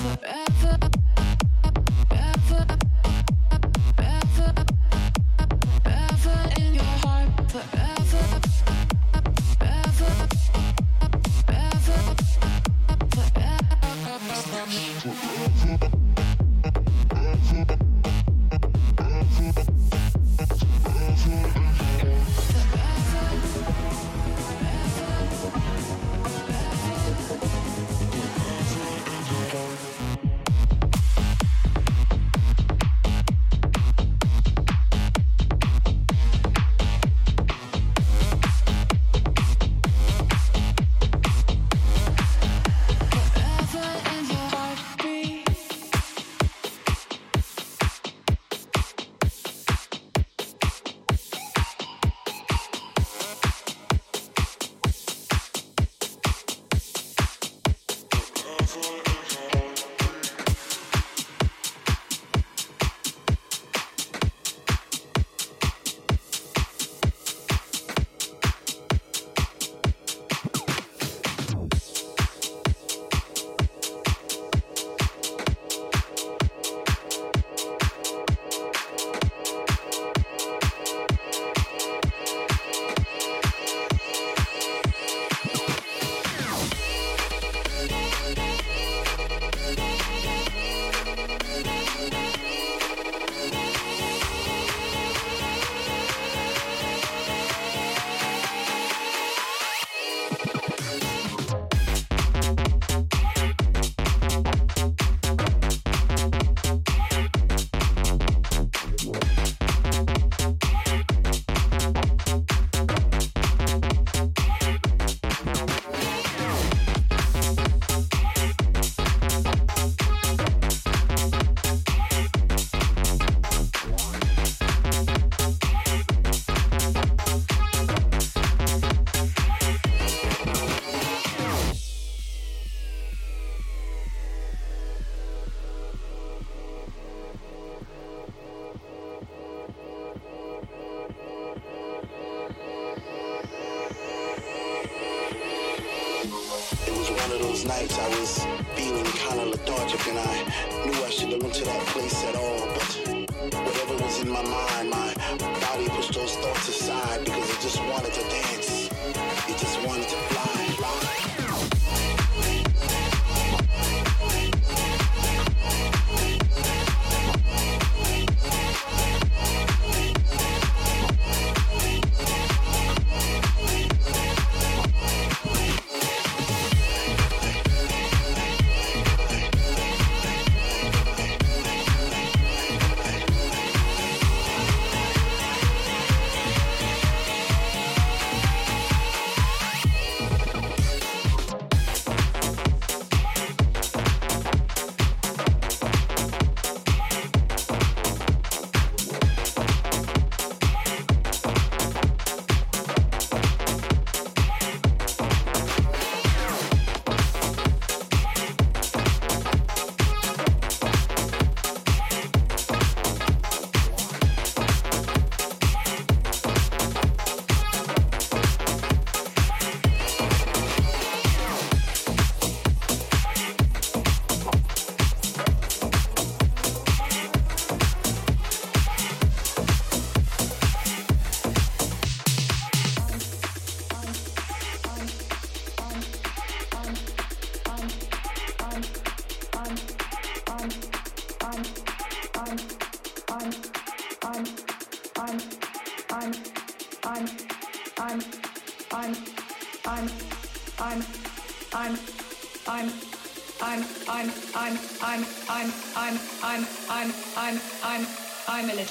forever.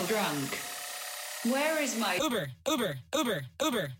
Drunk. Where is my Uber, Uber, Uber, Uber.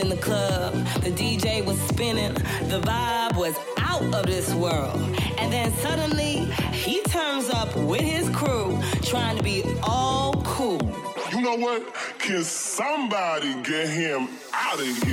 In the club. The DJ was spinning, the vibe was out of this world. And then suddenly, he turns up with his crew, trying to be all cool. You know what? Can somebody get him out of here?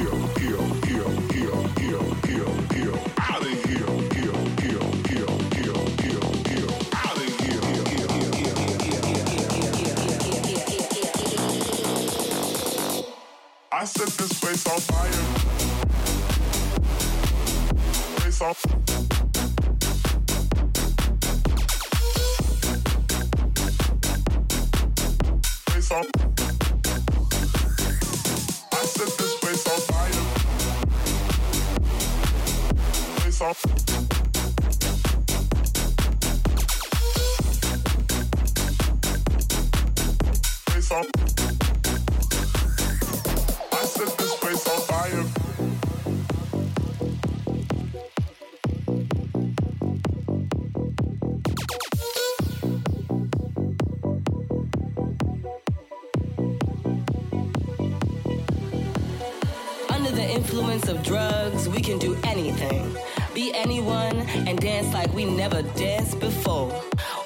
Of drugs, we can do anything. Be anyone and dance like we never danced before.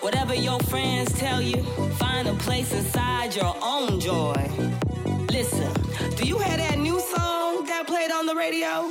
Whatever your friends tell you, find a place inside your own joy. Listen, do you hear that new song that played on the radio?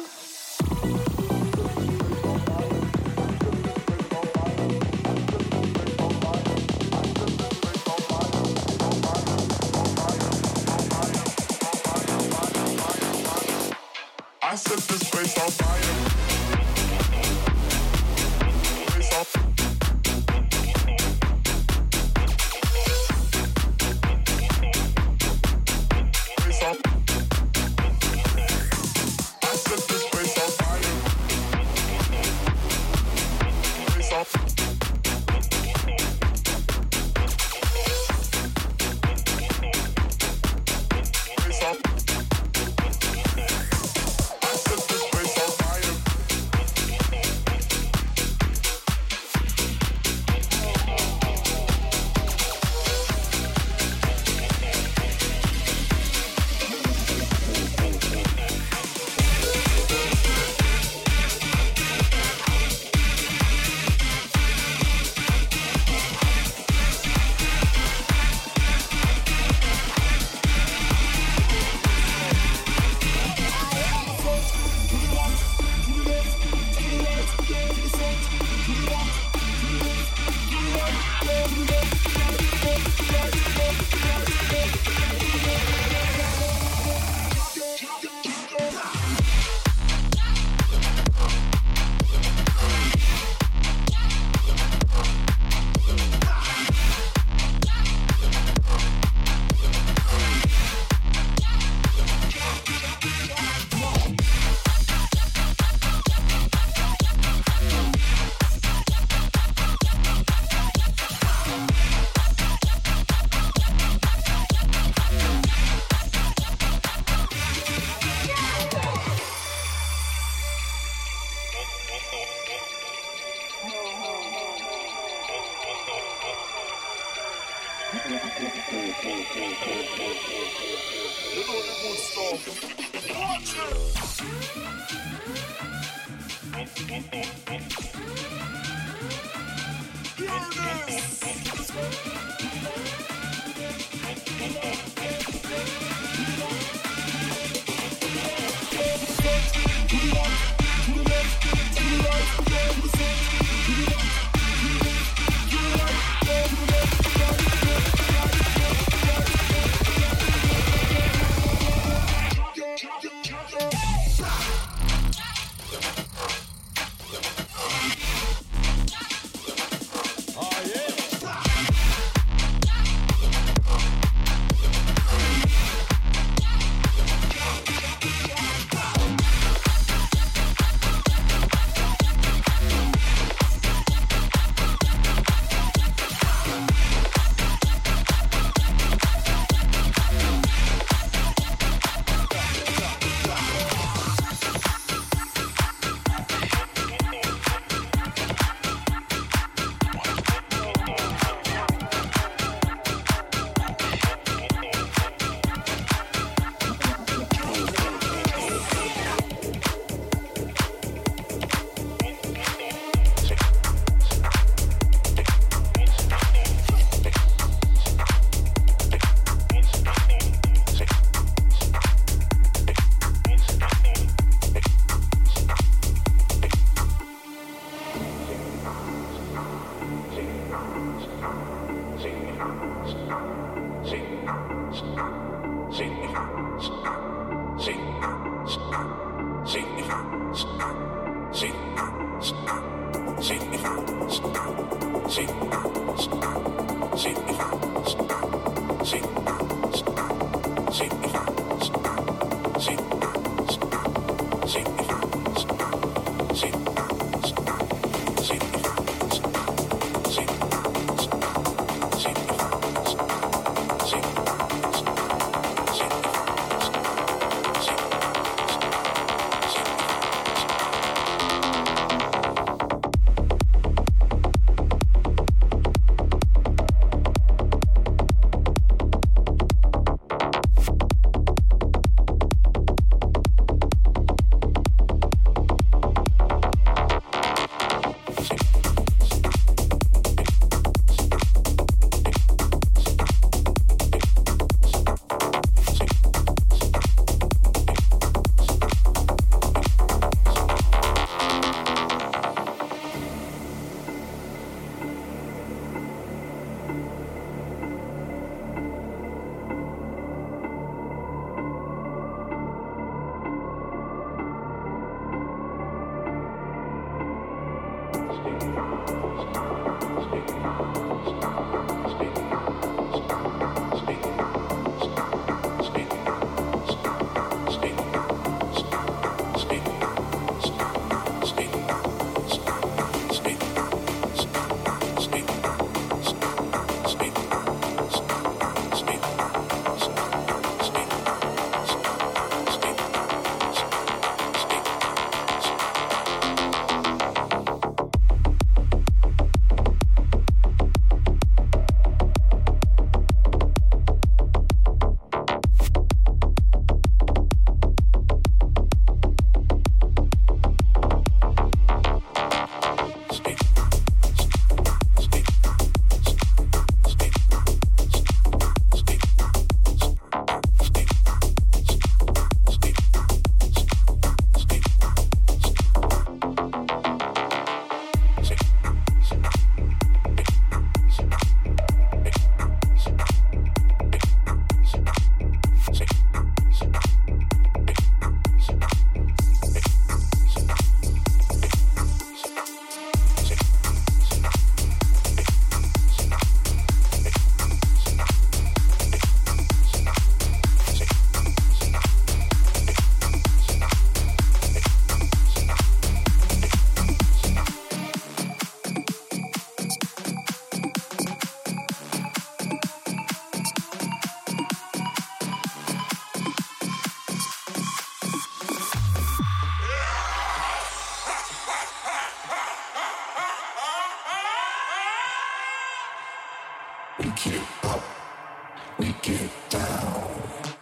Thank you. We get up, we get down.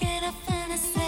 Get up and say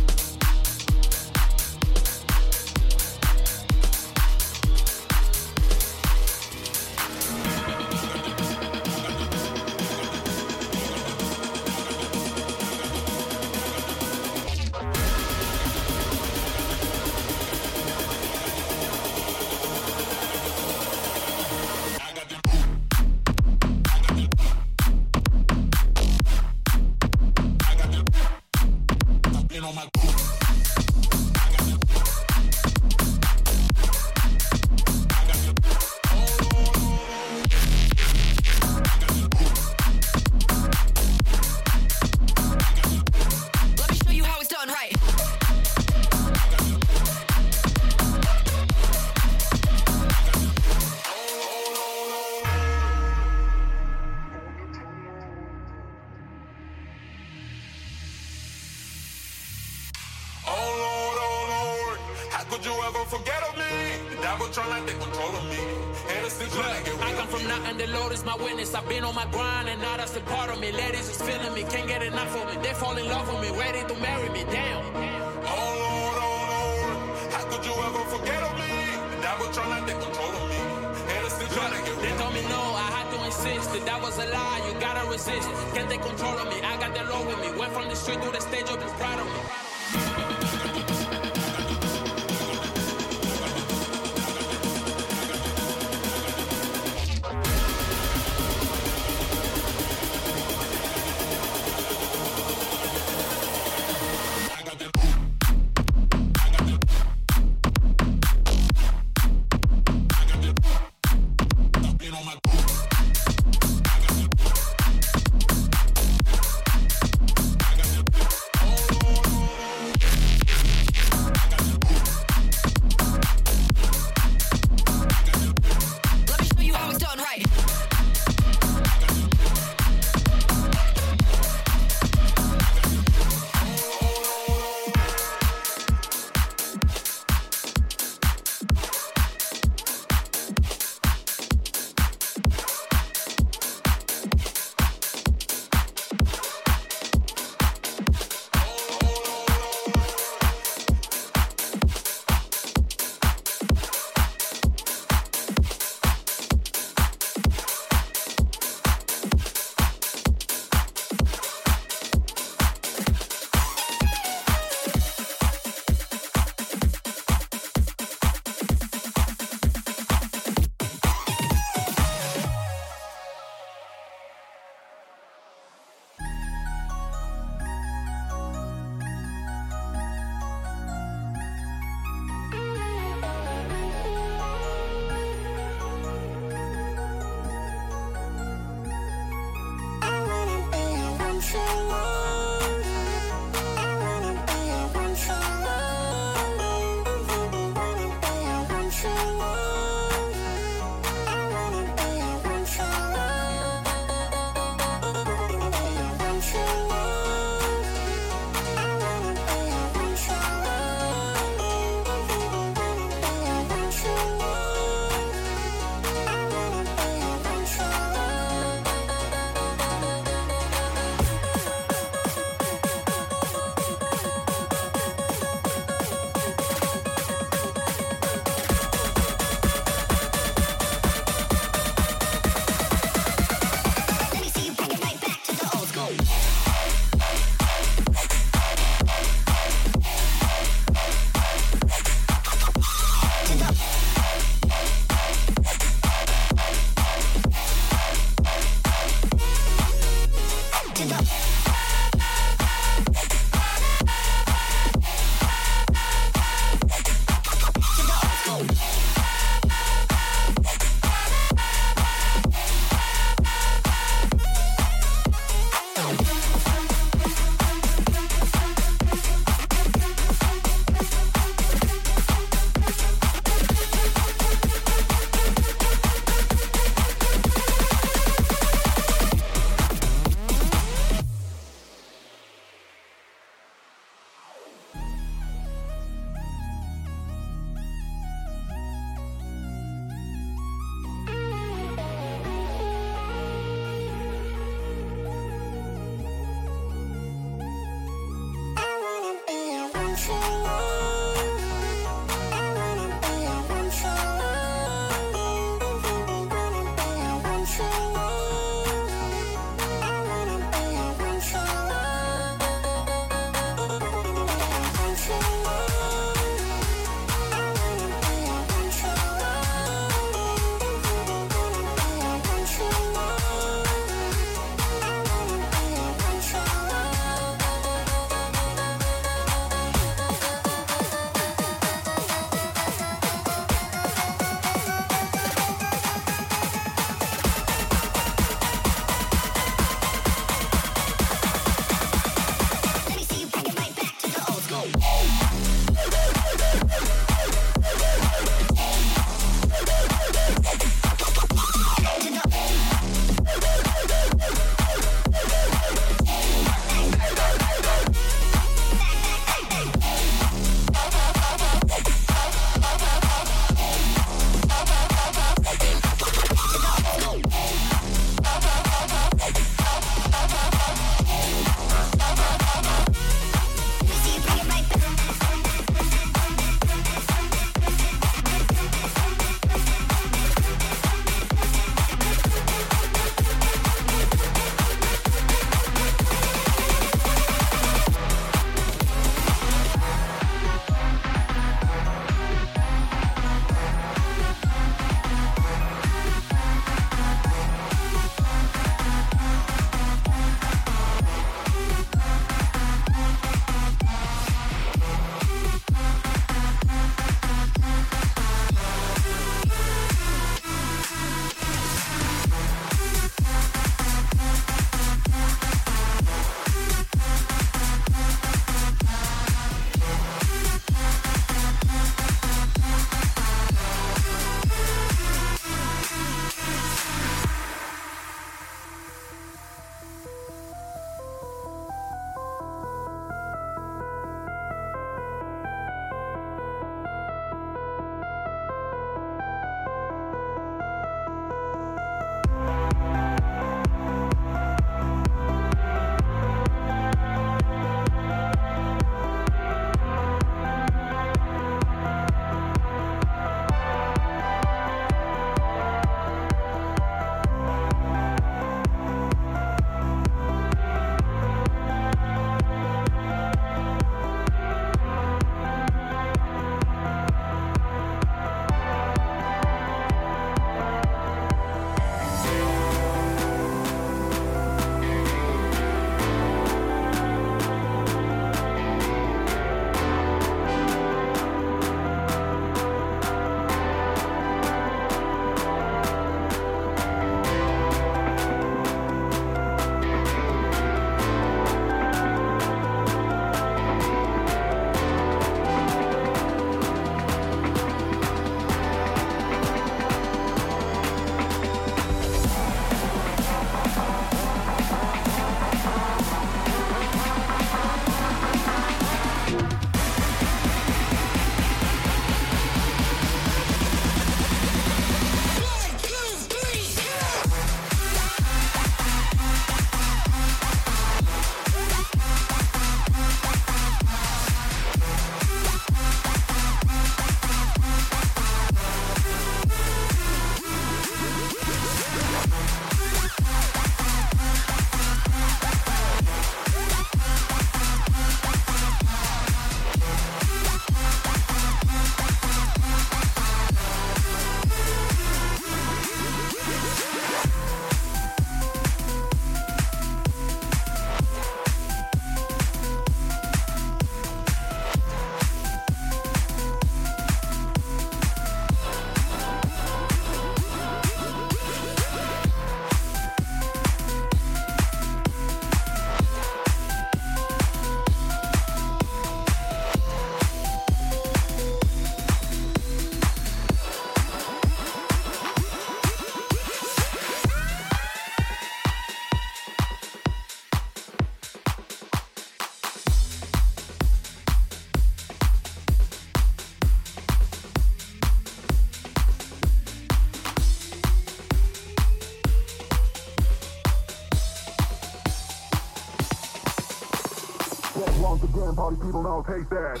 now taste that.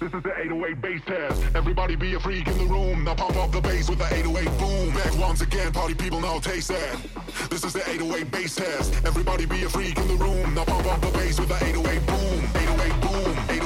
This is the 808 bass test. Everybody be a freak in the room. Now pump up the bass with the 808 boom. Back once again, party people now taste that. This is the 808 bass test. Everybody be a freak in the room. Now pump up the bass with the 808 boom. 808 boom. 808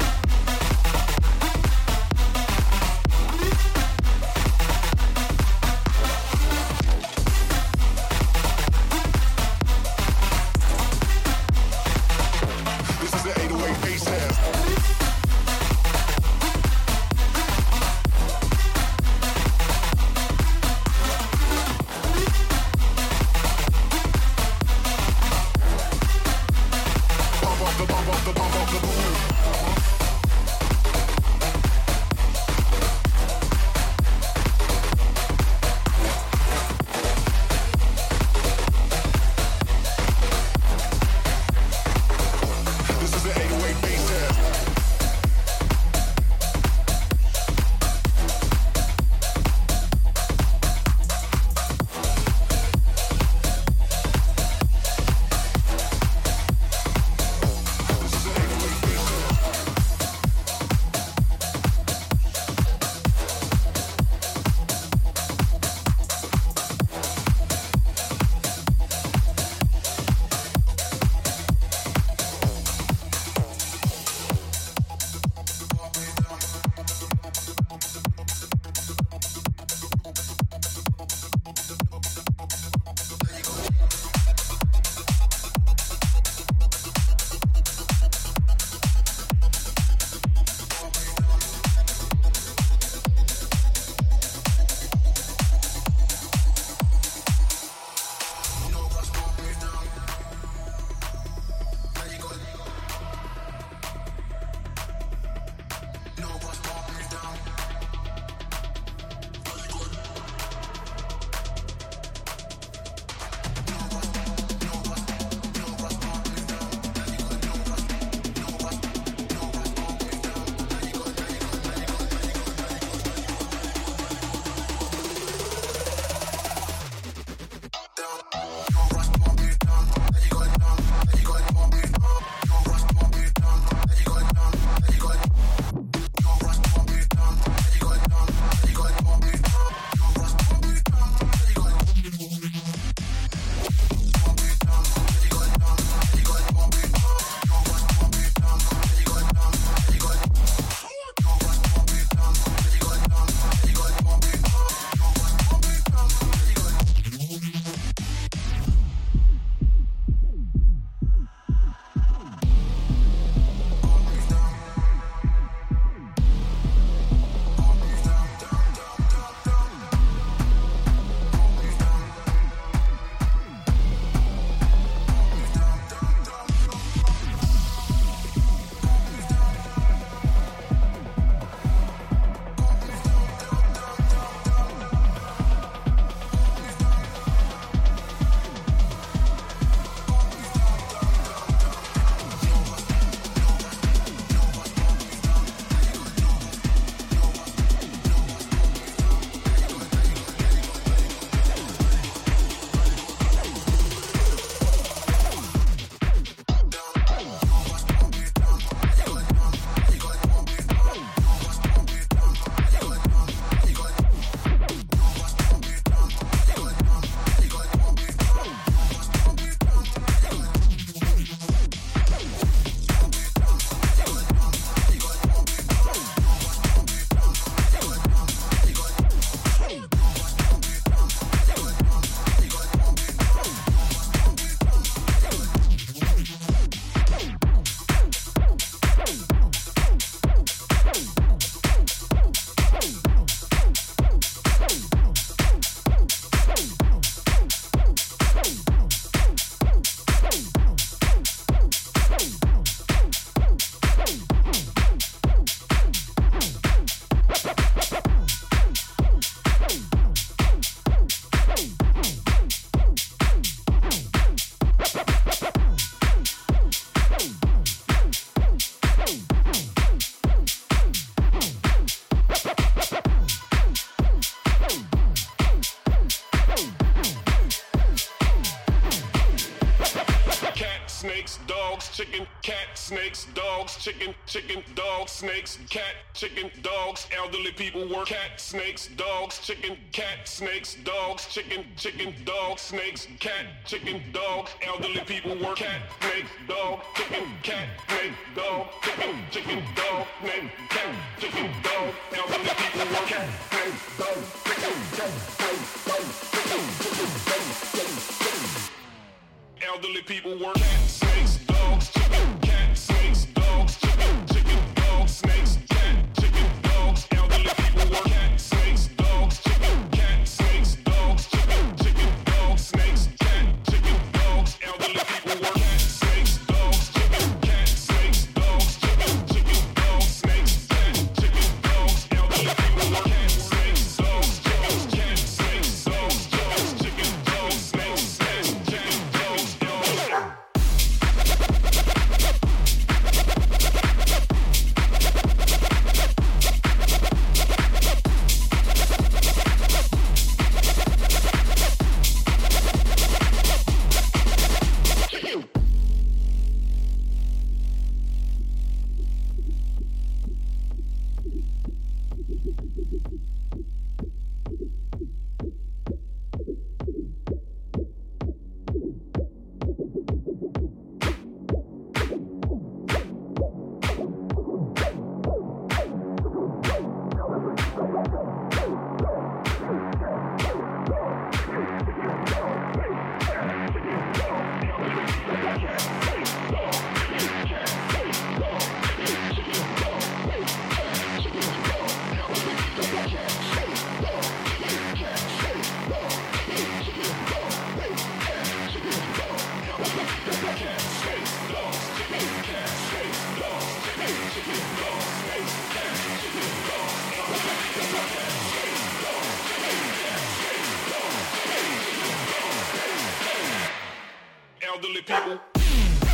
snakes, cat, chicken, dogs, elderly people work, cat, snakes, dogs, chicken, cat, snakes, dogs, chicken, chicken, dogs, snakes, cat, chicken, dogs, elderly people work, cat, snakes, dog, chicken, cat, snake, dog, chicken, chicken, dog, snake, cat, chicken, dog, elderly people work, cat, snake, dog, chicken, cat, snake, dog, chicken, chicken, dog, chicken. Elderly people work, cat, snakes,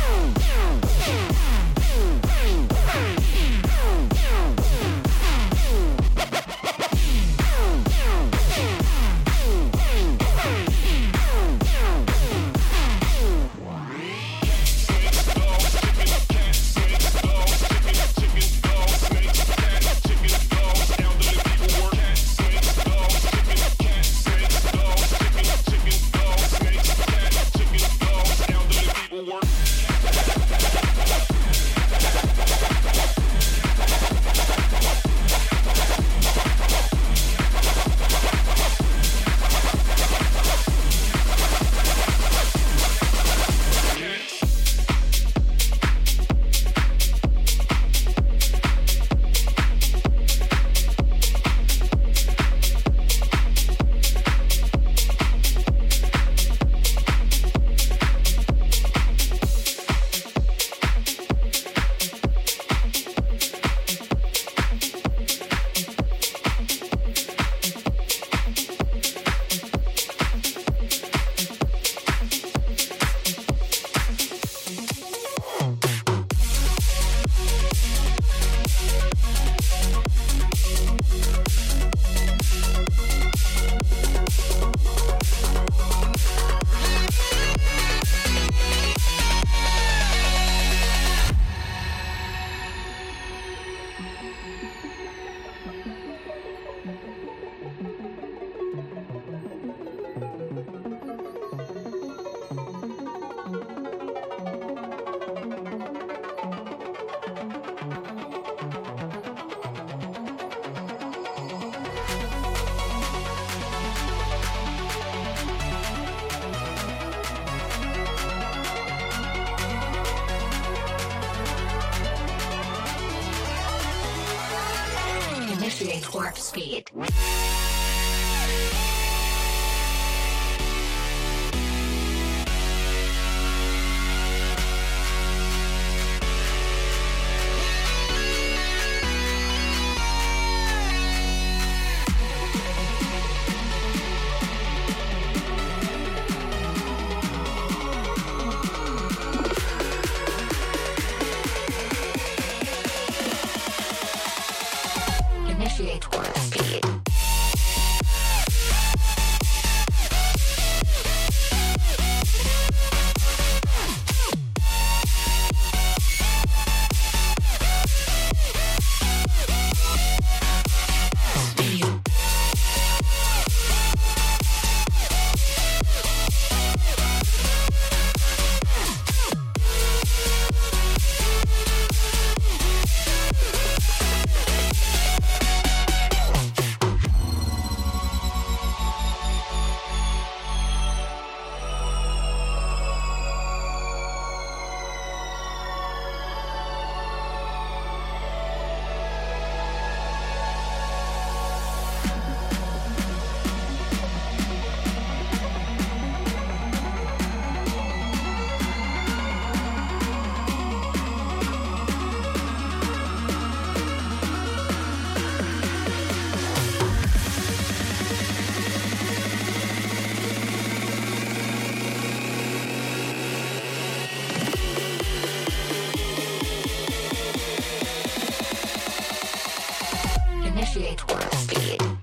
Boom! Warp speed. 158 world speed.